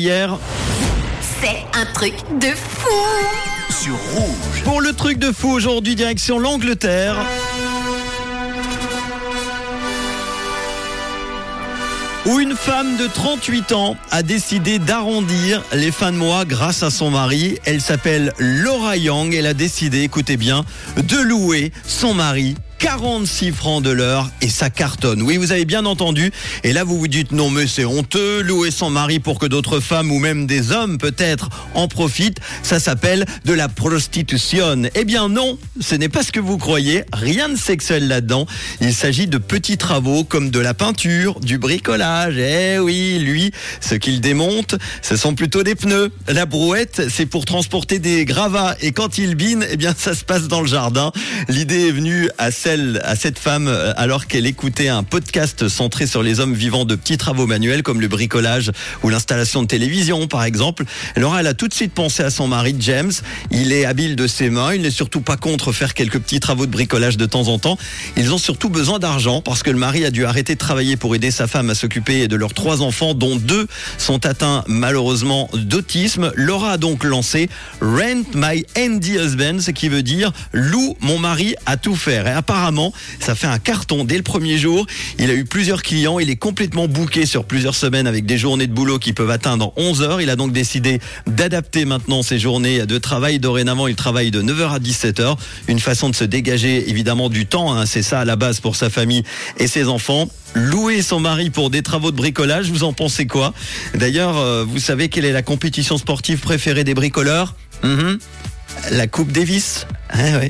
Hier, C'est un truc de fou sur rouge. pour le truc de fou aujourd'hui, direction l'Angleterre. Où une femme de 38 ans a décidé d'arrondir les fins de mois grâce à son mari. Elle s'appelle Laura Young. Elle a décidé, écoutez bien, de louer son mari 46 francs de l'heure et ça cartonne. Oui, vous avez bien entendu. Et là, vous vous dites non, mais c'est honteux, louer son mari pour que d'autres femmes ou même des hommes peut-être en profitent. Ça s'appelle de la prostitution. Eh bien non, ce n'est pas ce que vous croyez. Rien de sexuel là-dedans. Il s'agit de petits travaux comme de la peinture, du bricolage. Eh oui, lui, ce qu'il démonte, ce sont plutôt des pneus. La brouette, c'est pour transporter des gravats. Et quand il bine, eh bien, ça se passe dans le jardin. L'idée est venue à à cette femme, euh, alors qu'elle écoutait un podcast centré sur les hommes vivant de petits travaux manuels comme le bricolage ou l'installation de télévision, par exemple. Alors, elle a tout de suite pensé à son mari, James. Il est habile de ses mains. Il n'est surtout pas contre faire quelques petits travaux de bricolage de temps en temps. Ils ont surtout besoin d'argent parce que le mari a dû arrêter de travailler pour aider sa femme à s'occuper de leurs trois enfants, dont deux sont atteints malheureusement d'autisme. Laura a donc lancé Rent My Handy Husband, ce qui veut dire loue mon mari à tout faire. Et apparemment, ça fait un carton dès le premier jour. Il a eu plusieurs clients. Il est complètement booké sur plusieurs semaines avec des journées de boulot qui peuvent atteindre 11 heures. Il a donc décidé d'adapter maintenant ses journées de travail. Dorénavant, il travaille de 9h à 17h. Une façon de se dégager évidemment du temps. hein. C'est ça à la base pour sa famille et ses enfants. Louer son mari pour des travaux de bricolage, vous en pensez quoi? D'ailleurs, euh, vous savez quelle est la compétition sportive préférée des bricoleurs? Mhm. La Coupe Davis. Ouais.